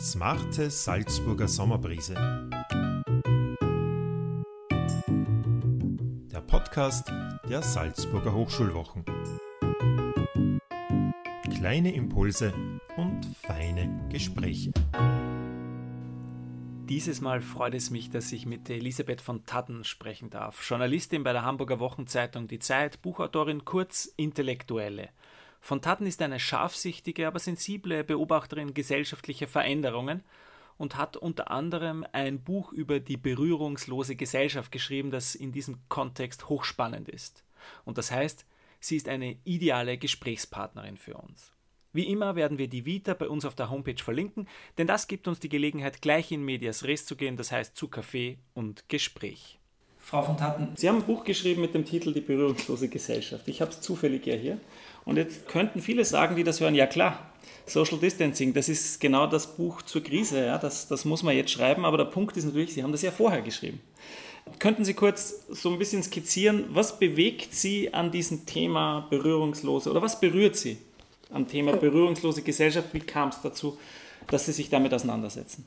Smarte Salzburger Sommerbrise. Der Podcast der Salzburger Hochschulwochen. Kleine Impulse und feine Gespräche. Dieses Mal freut es mich, dass ich mit Elisabeth von Tadden sprechen darf. Journalistin bei der Hamburger Wochenzeitung Die Zeit, Buchautorin, kurz Intellektuelle. Von Tatten ist eine scharfsichtige, aber sensible Beobachterin gesellschaftlicher Veränderungen und hat unter anderem ein Buch über die berührungslose Gesellschaft geschrieben, das in diesem Kontext hochspannend ist. Und das heißt, sie ist eine ideale Gesprächspartnerin für uns. Wie immer werden wir die Vita bei uns auf der Homepage verlinken, denn das gibt uns die Gelegenheit, gleich in Medias Res zu gehen, das heißt zu Kaffee und Gespräch. Frau von Tatten, Sie haben ein Buch geschrieben mit dem Titel Die berührungslose Gesellschaft. Ich habe es zufällig ja hier. Und jetzt könnten viele sagen, die das hören, ja klar, Social Distancing, das ist genau das Buch zur Krise, ja, das, das muss man jetzt schreiben, aber der Punkt ist natürlich, Sie haben das ja vorher geschrieben. Könnten Sie kurz so ein bisschen skizzieren, was bewegt Sie an diesem Thema berührungslose oder was berührt Sie am Thema berührungslose Gesellschaft? Wie kam es dazu, dass Sie sich damit auseinandersetzen?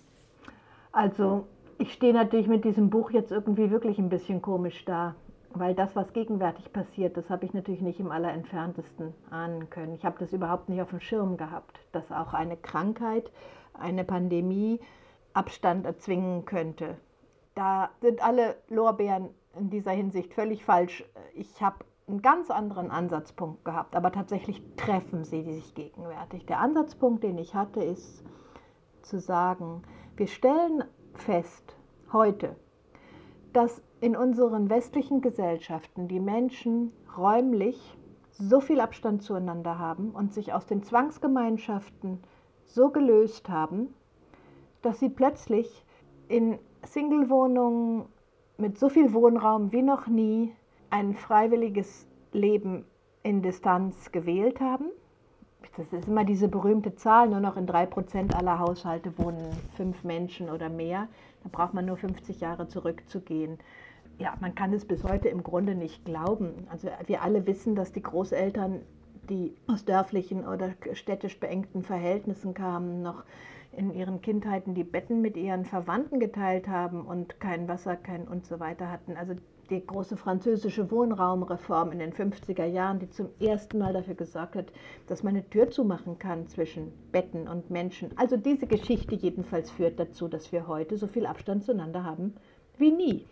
Also ich stehe natürlich mit diesem Buch jetzt irgendwie wirklich ein bisschen komisch da. Weil das, was gegenwärtig passiert, das habe ich natürlich nicht im allerentferntesten ahnen können. Ich habe das überhaupt nicht auf dem Schirm gehabt, dass auch eine Krankheit, eine Pandemie Abstand erzwingen könnte. Da sind alle Lorbeeren in dieser Hinsicht völlig falsch. Ich habe einen ganz anderen Ansatzpunkt gehabt, aber tatsächlich treffen sie sich gegenwärtig. Der Ansatzpunkt, den ich hatte, ist zu sagen, wir stellen fest heute, dass in unseren westlichen Gesellschaften die Menschen räumlich so viel Abstand zueinander haben und sich aus den Zwangsgemeinschaften so gelöst haben, dass sie plötzlich in Singlewohnungen mit so viel Wohnraum wie noch nie ein freiwilliges Leben in Distanz gewählt haben. Das ist immer diese berühmte Zahl, nur noch in drei Prozent aller Haushalte wohnen fünf Menschen oder mehr. Da braucht man nur 50 Jahre zurückzugehen ja, man kann es bis heute im Grunde nicht glauben. Also wir alle wissen, dass die Großeltern, die aus dörflichen oder städtisch beengten Verhältnissen kamen, noch in ihren Kindheiten die Betten mit ihren Verwandten geteilt haben und kein Wasser, kein und so weiter hatten. Also die große französische Wohnraumreform in den 50er Jahren, die zum ersten Mal dafür gesorgt hat, dass man eine Tür zumachen kann zwischen Betten und Menschen. Also diese Geschichte jedenfalls führt dazu, dass wir heute so viel Abstand zueinander haben wie nie.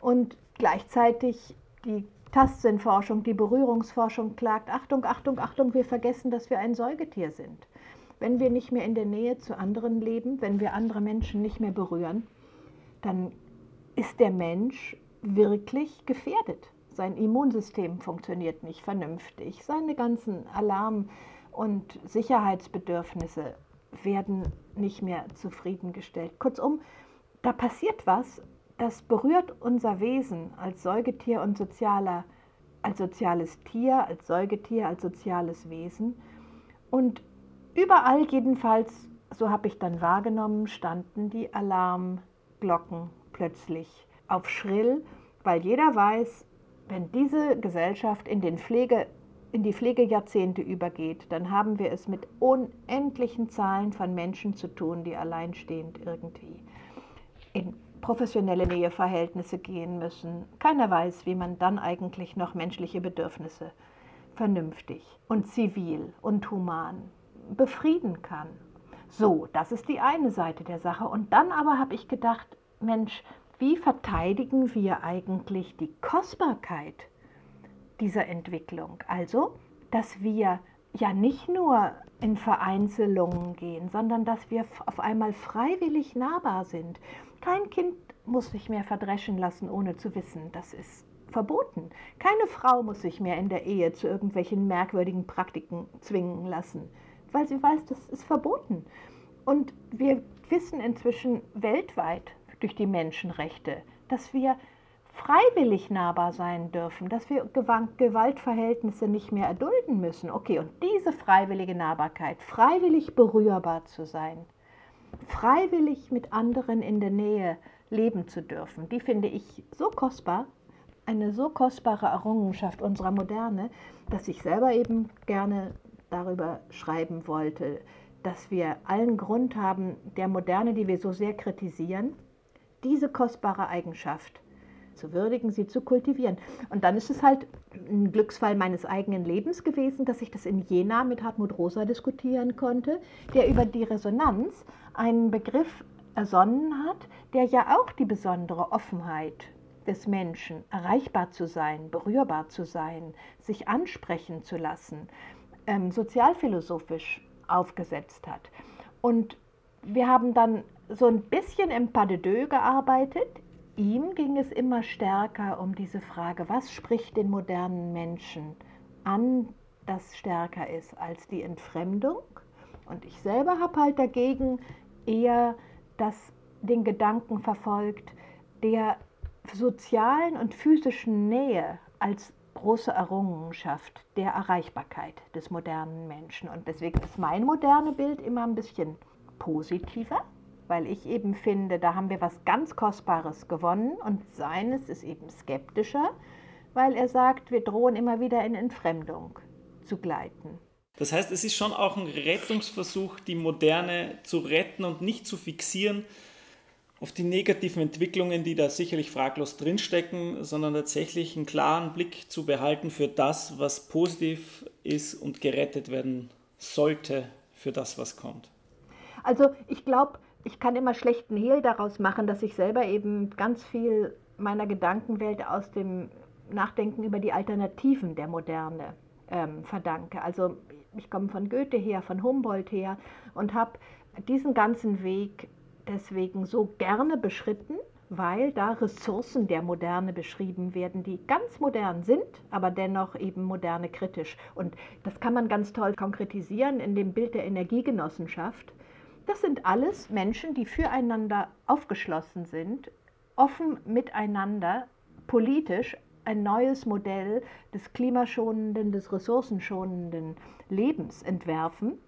Und gleichzeitig die Tastsinnforschung, die Berührungsforschung klagt, Achtung, Achtung, Achtung, wir vergessen, dass wir ein Säugetier sind. Wenn wir nicht mehr in der Nähe zu anderen leben, wenn wir andere Menschen nicht mehr berühren, dann ist der Mensch wirklich gefährdet. Sein Immunsystem funktioniert nicht vernünftig. Seine ganzen Alarm- und Sicherheitsbedürfnisse werden nicht mehr zufriedengestellt. Kurzum, da passiert was, das berührt unser Wesen als Säugetier und sozialer, als soziales Tier, als Säugetier, als soziales Wesen. Und überall jedenfalls, so habe ich dann wahrgenommen, standen die Alarmglocken plötzlich auf schrill, weil jeder weiß, wenn diese Gesellschaft in, den Pflege, in die Pflegejahrzehnte übergeht, dann haben wir es mit unendlichen Zahlen von Menschen zu tun, die alleinstehend irgendwie in professionelle Näheverhältnisse gehen müssen. Keiner weiß, wie man dann eigentlich noch menschliche Bedürfnisse vernünftig und zivil und human befrieden kann. So, das ist die eine Seite der Sache. Und dann aber habe ich gedacht, Mensch, wie verteidigen wir eigentlich die Kostbarkeit dieser Entwicklung? Also, dass wir ja nicht nur in Vereinzelungen gehen, sondern dass wir auf einmal freiwillig nahbar sind. Kein Kind muss sich mehr verdreschen lassen, ohne zu wissen, das ist verboten. Keine Frau muss sich mehr in der Ehe zu irgendwelchen merkwürdigen Praktiken zwingen lassen, weil sie weiß, das ist verboten. Und wir wissen inzwischen weltweit durch die Menschenrechte, dass wir freiwillig nahbar sein dürfen, dass wir Gewaltverhältnisse nicht mehr erdulden müssen. Okay, und diese freiwillige Nahbarkeit, freiwillig berührbar zu sein, freiwillig mit anderen in der Nähe leben zu dürfen, die finde ich so kostbar, eine so kostbare Errungenschaft unserer Moderne, dass ich selber eben gerne darüber schreiben wollte, dass wir allen Grund haben, der Moderne, die wir so sehr kritisieren, diese kostbare Eigenschaft zu würdigen, sie zu kultivieren. Und dann ist es halt ein Glücksfall meines eigenen Lebens gewesen, dass ich das in Jena mit Hartmut Rosa diskutieren konnte, der über die Resonanz einen Begriff ersonnen hat, der ja auch die besondere Offenheit des Menschen, erreichbar zu sein, berührbar zu sein, sich ansprechen zu lassen, ähm, sozialphilosophisch aufgesetzt hat. Und wir haben dann so ein bisschen im Pas de deux gearbeitet. Ihm ging es immer stärker um diese Frage, was spricht den modernen Menschen an, das stärker ist als die Entfremdung. Und ich selber habe halt dagegen eher das, den Gedanken verfolgt, der sozialen und physischen Nähe als große Errungenschaft der Erreichbarkeit des modernen Menschen. Und deswegen ist mein moderne Bild immer ein bisschen positiver, weil ich eben finde, da haben wir was ganz Kostbares gewonnen und seines ist eben skeptischer, weil er sagt, wir drohen immer wieder in Entfremdung zu gleiten. Das heißt, es ist schon auch ein Rettungsversuch, die Moderne zu retten und nicht zu fixieren auf die negativen Entwicklungen, die da sicherlich fraglos drinstecken, sondern tatsächlich einen klaren Blick zu behalten für das, was positiv ist und gerettet werden sollte für das, was kommt. Also ich glaube, ich kann immer schlechten Hehl daraus machen, dass ich selber eben ganz viel meiner Gedankenwelt aus dem Nachdenken über die Alternativen der Moderne ähm, verdanke. Also ich komme von Goethe her, von Humboldt her und habe diesen ganzen Weg deswegen so gerne beschritten, weil da Ressourcen der Moderne beschrieben werden, die ganz modern sind, aber dennoch eben moderne kritisch. Und das kann man ganz toll konkretisieren in dem Bild der Energiegenossenschaft. Das sind alles Menschen, die füreinander aufgeschlossen sind, offen miteinander politisch ein neues Modell des klimaschonenden, des ressourcenschonenden Lebens entwerfen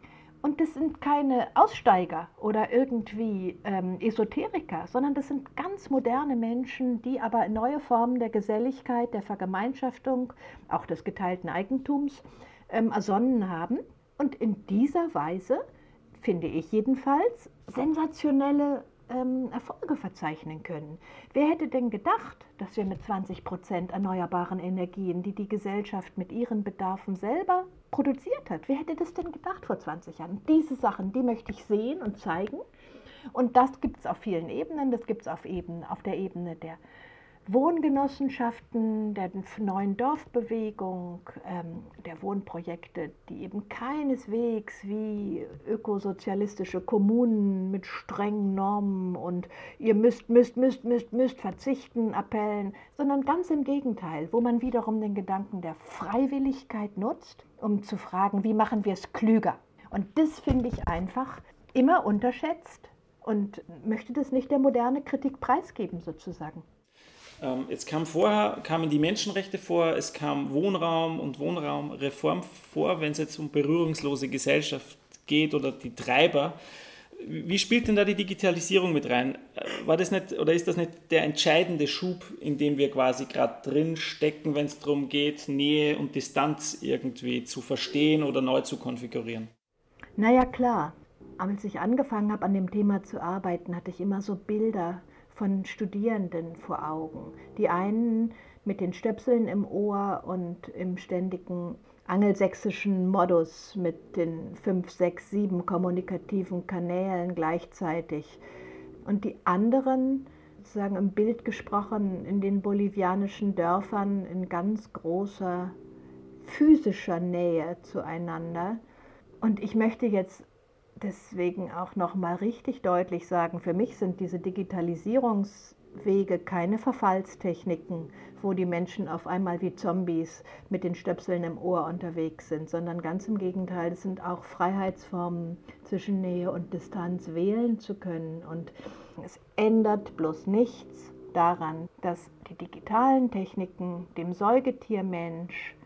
und das sind keine Aussteiger oder irgendwie ähm, Esoteriker, sondern das sind ganz moderne Menschen, die aber neue Formen der Geselligkeit, der Vergemeinschaftung, auch des geteilten Eigentums ähm, ersonnen haben. Und in dieser Weise, finde ich jedenfalls, sensationelle ähm, Erfolge verzeichnen können. Wer hätte denn gedacht, dass wir mit 20 Prozent erneuerbaren Energien, die die Gesellschaft mit ihren Bedarfen selber produziert hat, wer hätte das denn gedacht vor 20 Jahren? Diese Sachen, die möchte ich sehen und zeigen. Und das gibt es auf vielen Ebenen. Das gibt es auf, auf der Ebene der Wohngenossenschaften, der neuen Dorfbewegung, ähm, der Wohnprojekte, die eben keineswegs wie ökosozialistische Kommunen mit strengen Normen und ihr müsst, müsst, müsst, müsst, müsst verzichten, Appellen, sondern ganz im Gegenteil, wo man wiederum den Gedanken der Freiwilligkeit nutzt, um zu fragen, wie machen wir es klüger. Und das finde ich einfach immer unterschätzt und möchte das nicht der moderne Kritik preisgeben sozusagen. Ähm, jetzt kam vorher, kamen die Menschenrechte vor, es kam Wohnraum und Wohnraumreform vor, wenn es jetzt um berührungslose Gesellschaft geht oder die Treiber. Wie spielt denn da die Digitalisierung mit rein? Äh, war das nicht oder ist das nicht der entscheidende Schub, in dem wir quasi gerade drin stecken, wenn es darum geht, Nähe und Distanz irgendwie zu verstehen oder neu zu konfigurieren? Naja, klar. Als ich angefangen habe, an dem Thema zu arbeiten, hatte ich immer so Bilder von Studierenden vor Augen. Die einen mit den Stöpseln im Ohr und im ständigen angelsächsischen Modus mit den fünf, sechs, sieben kommunikativen Kanälen gleichzeitig. Und die anderen, sozusagen im Bild gesprochen, in den bolivianischen Dörfern in ganz großer physischer Nähe zueinander. Und ich möchte jetzt deswegen auch noch mal richtig deutlich sagen, für mich sind diese Digitalisierungswege keine Verfallstechniken, wo die Menschen auf einmal wie Zombies mit den Stöpseln im Ohr unterwegs sind, sondern ganz im Gegenteil, es sind auch Freiheitsformen zwischen Nähe und Distanz wählen zu können und es ändert bloß nichts daran, dass die digitalen Techniken dem Säugetiermensch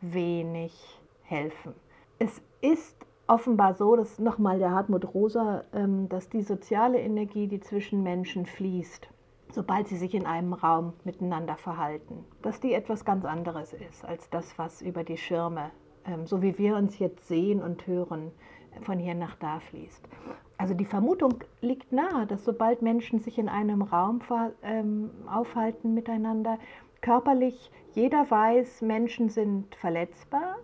wenig helfen. Es ist offenbar so, dass nochmal der Hartmut Rosa, ähm, dass die soziale Energie, die zwischen Menschen fließt, sobald sie sich in einem Raum miteinander verhalten, dass die etwas ganz anderes ist als das, was über die Schirme, ähm, so wie wir uns jetzt sehen und hören, von hier nach da fließt. Also die Vermutung liegt nahe, dass sobald Menschen sich in einem Raum ähm, aufhalten miteinander, körperlich jeder weiß, Menschen sind verletzbar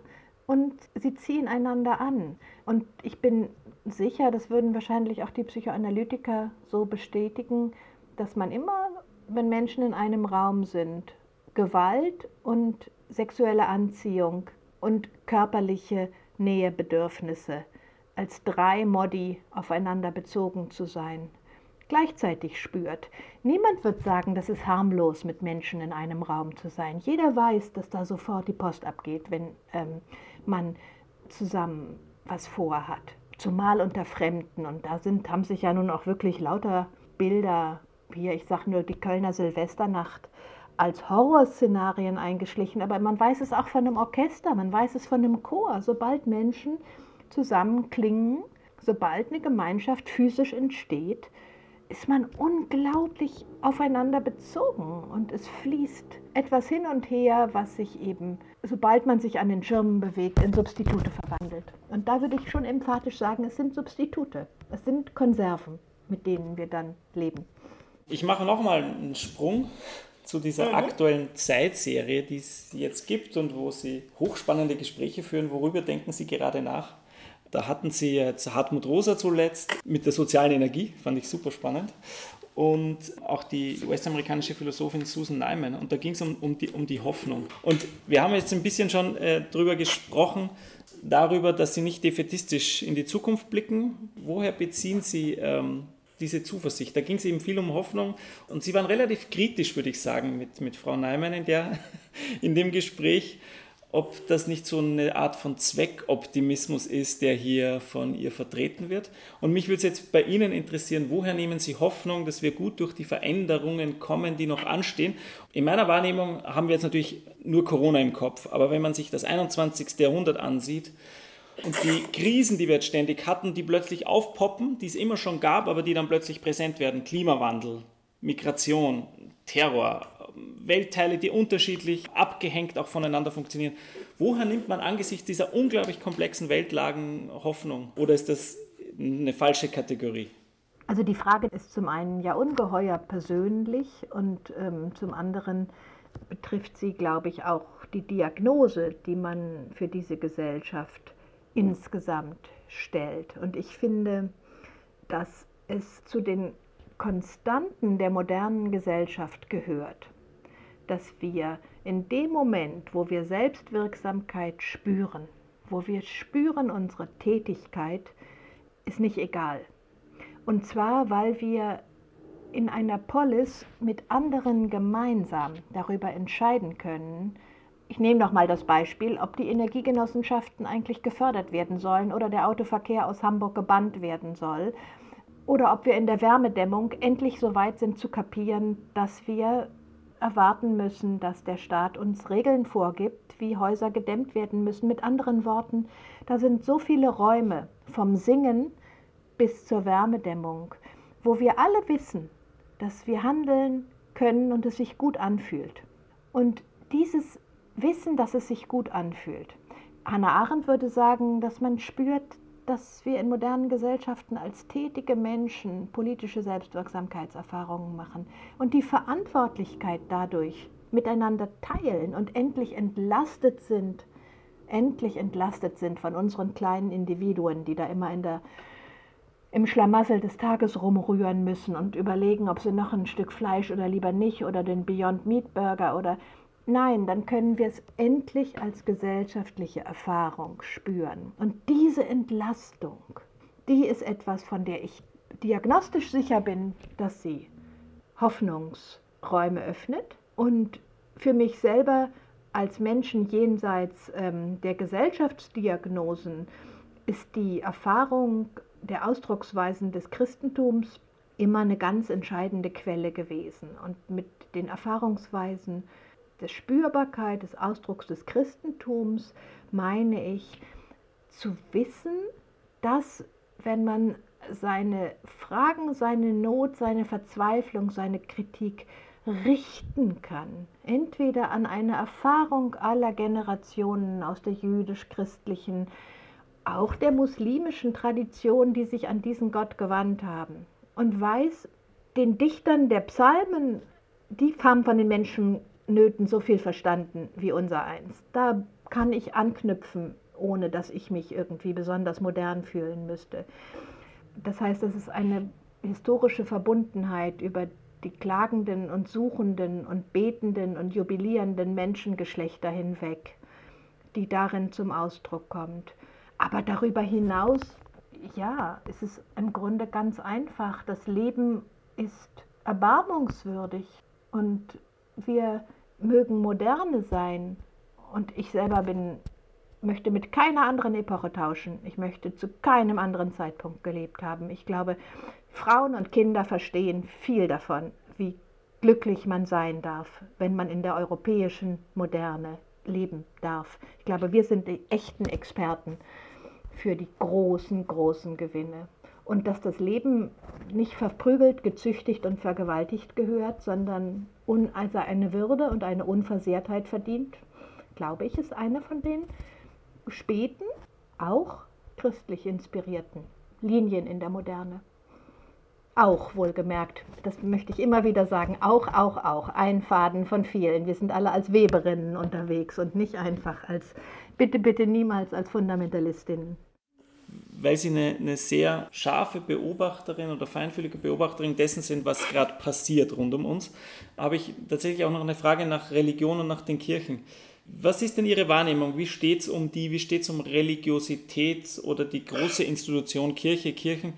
und sie ziehen einander an. Und ich bin sicher, das würden wahrscheinlich auch die Psychoanalytiker so bestätigen, dass man immer, wenn Menschen in einem Raum sind, Gewalt und sexuelle Anziehung und körperliche Nähebedürfnisse als drei Modi aufeinander bezogen zu sein, gleichzeitig spürt. Niemand wird sagen, das ist harmlos, mit Menschen in einem Raum zu sein. Jeder weiß, dass da sofort die Post abgeht, wenn ähm, man zusammen was vorhat. Zumal unter Fremden. Und da sind, haben sich ja nun auch wirklich lauter Bilder, hier, ich sage nur die Kölner Silvesternacht, als Horrorszenarien eingeschlichen. Aber man weiß es auch von einem Orchester, man weiß es von einem Chor. Sobald Menschen zusammenklingen, sobald eine Gemeinschaft physisch entsteht, ist man unglaublich aufeinander bezogen und es fließt etwas hin und her, was sich eben, sobald man sich an den Schirmen bewegt, in Substitute verwandelt. Und da würde ich schon emphatisch sagen, es sind Substitute, es sind Konserven, mit denen wir dann leben. Ich mache nochmal einen Sprung zu dieser mhm. aktuellen Zeitserie, die es jetzt gibt und wo Sie hochspannende Gespräche führen. Worüber denken Sie gerade nach? Da hatten sie jetzt Hartmut Rosa zuletzt mit der sozialen Energie, fand ich super spannend. Und auch die US-amerikanische Philosophin Susan Nyman. Und da ging es um, um, die, um die Hoffnung. Und wir haben jetzt ein bisschen schon äh, darüber gesprochen, darüber, dass Sie nicht defetistisch in die Zukunft blicken. Woher beziehen Sie ähm, diese Zuversicht? Da ging es eben viel um Hoffnung. Und Sie waren relativ kritisch, würde ich sagen, mit, mit Frau Neumann in, der, in dem Gespräch ob das nicht so eine Art von Zweckoptimismus ist, der hier von ihr vertreten wird. Und mich würde es jetzt bei Ihnen interessieren, woher nehmen Sie Hoffnung, dass wir gut durch die Veränderungen kommen, die noch anstehen? In meiner Wahrnehmung haben wir jetzt natürlich nur Corona im Kopf, aber wenn man sich das 21. Jahrhundert ansieht, und die Krisen, die wir jetzt ständig hatten, die plötzlich aufpoppen, die es immer schon gab, aber die dann plötzlich präsent werden. Klimawandel, Migration, Terror, Weltteile, die unterschiedlich abgehängt auch voneinander funktionieren. Woher nimmt man angesichts dieser unglaublich komplexen Weltlagen Hoffnung? Oder ist das eine falsche Kategorie? Also die Frage ist zum einen ja ungeheuer persönlich und ähm, zum anderen betrifft sie, glaube ich, auch die Diagnose, die man für diese Gesellschaft insgesamt stellt. Und ich finde, dass es zu den Konstanten der modernen Gesellschaft gehört, dass wir in dem Moment, wo wir Selbstwirksamkeit spüren, wo wir spüren, unsere Tätigkeit ist nicht egal. Und zwar, weil wir in einer Polis mit anderen gemeinsam darüber entscheiden können, ich nehme noch mal das Beispiel, ob die Energiegenossenschaften eigentlich gefördert werden sollen oder der Autoverkehr aus Hamburg gebannt werden soll oder ob wir in der Wärmedämmung endlich so weit sind zu kapieren, dass wir erwarten müssen, dass der Staat uns Regeln vorgibt, wie Häuser gedämmt werden müssen. Mit anderen Worten, da sind so viele Räume vom Singen bis zur Wärmedämmung, wo wir alle wissen, dass wir handeln können und es sich gut anfühlt. Und dieses Wissen, dass es sich gut anfühlt. Hannah Arendt würde sagen, dass man spürt, dass wir in modernen Gesellschaften als tätige Menschen politische Selbstwirksamkeitserfahrungen machen und die Verantwortlichkeit dadurch miteinander teilen und endlich entlastet sind, endlich entlastet sind von unseren kleinen Individuen, die da immer in der im Schlamassel des Tages rumrühren müssen und überlegen, ob sie noch ein Stück Fleisch oder lieber nicht oder den Beyond Meat Burger oder Nein, dann können wir es endlich als gesellschaftliche Erfahrung spüren. Und diese Entlastung, die ist etwas, von der ich diagnostisch sicher bin, dass sie Hoffnungsräume öffnet und für mich selber als Menschen jenseits ähm, der Gesellschaftsdiagnosen ist die Erfahrung der Ausdrucksweisen des Christentums immer eine ganz entscheidende Quelle gewesen. Und mit den Erfahrungsweisen der Spürbarkeit des Ausdrucks des Christentums meine ich zu wissen, dass wenn man seine Fragen, seine Not, seine Verzweiflung, seine Kritik richten kann, entweder an eine Erfahrung aller Generationen aus der jüdisch-christlichen auch der muslimischen Tradition, die sich an diesen Gott gewandt haben. Und weiß, den Dichtern der Psalmen, die haben von den Menschennöten so viel verstanden wie unser eins. Da kann ich anknüpfen, ohne dass ich mich irgendwie besonders modern fühlen müsste. Das heißt, es ist eine historische Verbundenheit über die klagenden und suchenden und betenden und jubilierenden Menschengeschlechter hinweg, die darin zum Ausdruck kommt. Aber darüber hinaus, ja, es ist im Grunde ganz einfach. Das Leben ist erbarmungswürdig und wir mögen moderne sein. Und ich selber bin, möchte mit keiner anderen Epoche tauschen. Ich möchte zu keinem anderen Zeitpunkt gelebt haben. Ich glaube, Frauen und Kinder verstehen viel davon, wie glücklich man sein darf, wenn man in der europäischen Moderne leben darf. Ich glaube, wir sind die echten Experten für die großen, großen Gewinne. Und dass das Leben nicht verprügelt, gezüchtigt und vergewaltigt gehört, sondern un, also eine Würde und eine Unversehrtheit verdient, glaube ich, ist eine von den späten, auch christlich inspirierten Linien in der Moderne. Auch wohlgemerkt, das möchte ich immer wieder sagen, auch, auch, auch, ein Faden von vielen. Wir sind alle als Weberinnen unterwegs und nicht einfach als, bitte, bitte niemals als Fundamentalistinnen. Weil Sie eine, eine sehr scharfe Beobachterin oder feinfühlige Beobachterin dessen sind, was gerade passiert rund um uns, habe ich tatsächlich auch noch eine Frage nach Religion und nach den Kirchen. Was ist denn Ihre Wahrnehmung? Wie steht es um die, wie steht es um Religiosität oder die große Institution Kirche, Kirchen?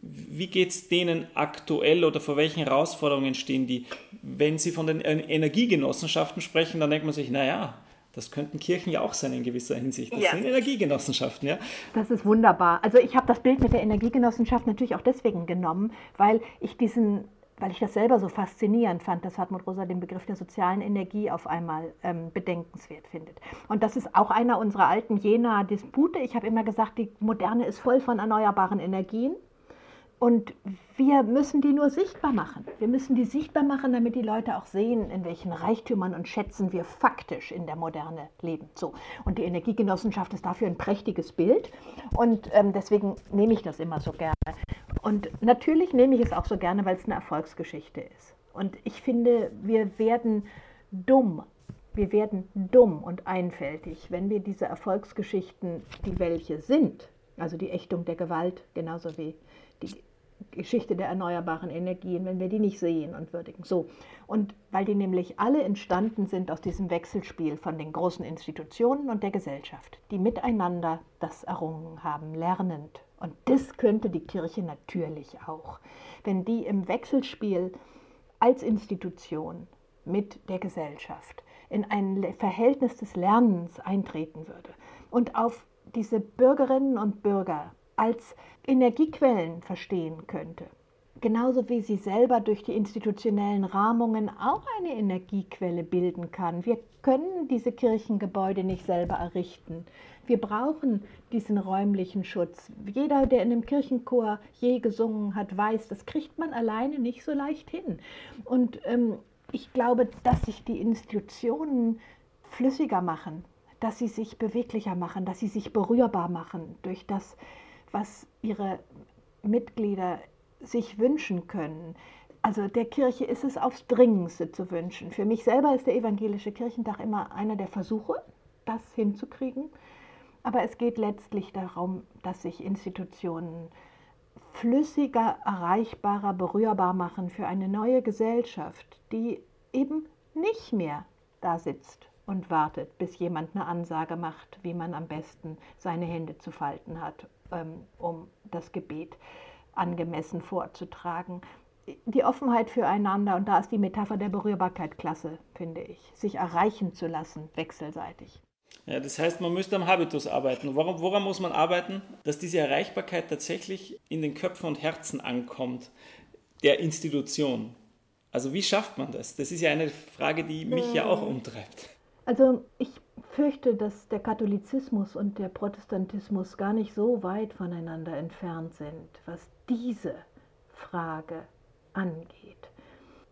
wie geht es denen aktuell oder vor welchen Herausforderungen stehen die? Wenn Sie von den Energiegenossenschaften sprechen, dann denkt man sich, naja, das könnten Kirchen ja auch sein in gewisser Hinsicht. Das ja. sind Energiegenossenschaften, ja. Das ist wunderbar. Also ich habe das Bild mit der Energiegenossenschaft natürlich auch deswegen genommen, weil ich diesen weil ich das selber so faszinierend fand, dass Hartmut Rosa den Begriff der sozialen Energie auf einmal ähm, bedenkenswert findet. Und das ist auch einer unserer alten Jena-Dispute. Ich habe immer gesagt, die Moderne ist voll von erneuerbaren Energien. Und wir müssen die nur sichtbar machen. Wir müssen die sichtbar machen, damit die Leute auch sehen, in welchen Reichtümern und Schätzen wir faktisch in der Moderne leben. So. Und die Energiegenossenschaft ist dafür ein prächtiges Bild. Und ähm, deswegen nehme ich das immer so gerne. Und natürlich nehme ich es auch so gerne, weil es eine Erfolgsgeschichte ist. Und ich finde, wir werden dumm. Wir werden dumm und einfältig, wenn wir diese Erfolgsgeschichten, die welche sind, also die Ächtung der Gewalt, genauso wie die Geschichte der erneuerbaren Energien, wenn wir die nicht sehen und würdigen. So. Und weil die nämlich alle entstanden sind aus diesem Wechselspiel von den großen Institutionen und der Gesellschaft, die miteinander das errungen haben, lernend. Und das könnte die Kirche natürlich auch. Wenn die im Wechselspiel als Institution mit der Gesellschaft in ein Verhältnis des Lernens eintreten würde und auf diese Bürgerinnen und Bürger als Energiequellen verstehen könnte. Genauso wie sie selber durch die institutionellen Rahmungen auch eine Energiequelle bilden kann. Wir können diese Kirchengebäude nicht selber errichten. Wir brauchen diesen räumlichen Schutz. Jeder, der in einem Kirchenchor je gesungen hat, weiß, das kriegt man alleine nicht so leicht hin. Und ähm, ich glaube, dass sich die Institutionen flüssiger machen, dass sie sich beweglicher machen, dass sie sich berührbar machen durch das, was ihre Mitglieder sich wünschen können. Also der Kirche ist es aufs Dringendste zu wünschen. Für mich selber ist der evangelische Kirchentag immer einer der Versuche, das hinzukriegen. Aber es geht letztlich darum, dass sich Institutionen flüssiger, erreichbarer, berührbar machen für eine neue Gesellschaft, die eben nicht mehr da sitzt und wartet, bis jemand eine Ansage macht, wie man am besten seine Hände zu falten hat ähm, um das Gebet angemessen vorzutragen. Die Offenheit füreinander, und da ist die Metapher der Berührbarkeit klasse, finde ich, sich erreichen zu lassen, wechselseitig. Ja, das heißt, man müsste am Habitus arbeiten. Woran, woran muss man arbeiten? Dass diese Erreichbarkeit tatsächlich in den Köpfen und Herzen ankommt, der Institution. Also wie schafft man das? Das ist ja eine Frage, die mich ja auch umtreibt. Also ich fürchte, dass der Katholizismus und der Protestantismus gar nicht so weit voneinander entfernt sind, was diese Frage angeht.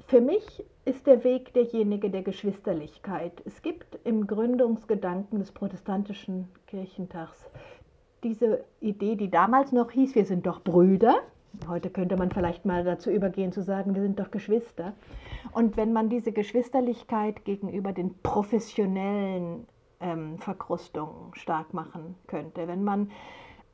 Für mich ist der Weg derjenige der Geschwisterlichkeit. Es gibt im Gründungsgedanken des protestantischen Kirchentags diese Idee, die damals noch hieß, wir sind doch Brüder. Heute könnte man vielleicht mal dazu übergehen zu sagen, wir sind doch Geschwister. Und wenn man diese Geschwisterlichkeit gegenüber den professionellen ähm, Verkrustungen stark machen könnte, wenn man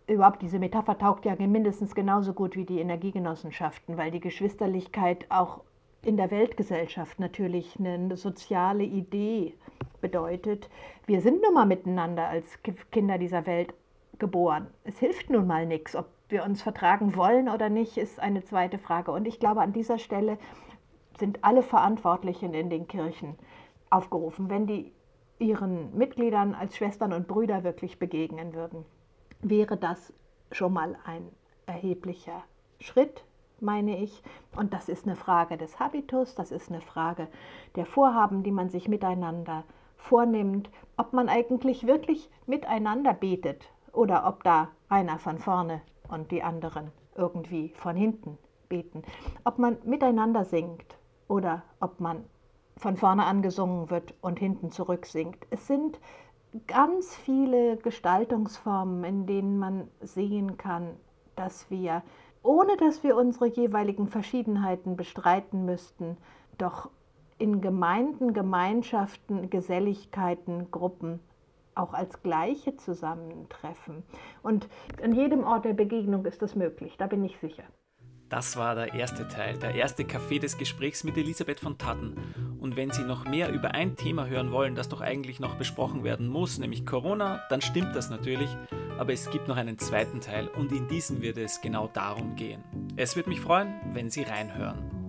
überhaupt diese Metapher taugt ja mindestens genauso gut wie die Energiegenossenschaften, weil die Geschwisterlichkeit auch in der Weltgesellschaft natürlich eine soziale Idee bedeutet. Wir sind nun mal miteinander als Kinder dieser Welt geboren. Es hilft nun mal nichts. Ob wir uns vertragen wollen oder nicht, ist eine zweite Frage. Und ich glaube, an dieser Stelle sind alle Verantwortlichen in den Kirchen aufgerufen, wenn die ihren Mitgliedern als Schwestern und Brüder wirklich begegnen würden, wäre das schon mal ein erheblicher Schritt, meine ich. Und das ist eine Frage des Habitus, das ist eine Frage der Vorhaben, die man sich miteinander vornimmt, ob man eigentlich wirklich miteinander betet oder ob da einer von vorne und die anderen irgendwie von hinten beten, ob man miteinander singt oder ob man von vorne angesungen wird und hinten zurück singt. Es sind ganz viele Gestaltungsformen, in denen man sehen kann, dass wir, ohne dass wir unsere jeweiligen Verschiedenheiten bestreiten müssten, doch in Gemeinden, Gemeinschaften, Geselligkeiten, Gruppen auch als Gleiche zusammentreffen. Und an jedem Ort der Begegnung ist das möglich, da bin ich sicher. Das war der erste Teil, der erste Café des Gesprächs mit Elisabeth von Tatten. Und wenn Sie noch mehr über ein Thema hören wollen, das doch eigentlich noch besprochen werden muss, nämlich Corona, dann stimmt das natürlich. Aber es gibt noch einen zweiten Teil und in diesem wird es genau darum gehen. Es würde mich freuen, wenn Sie reinhören.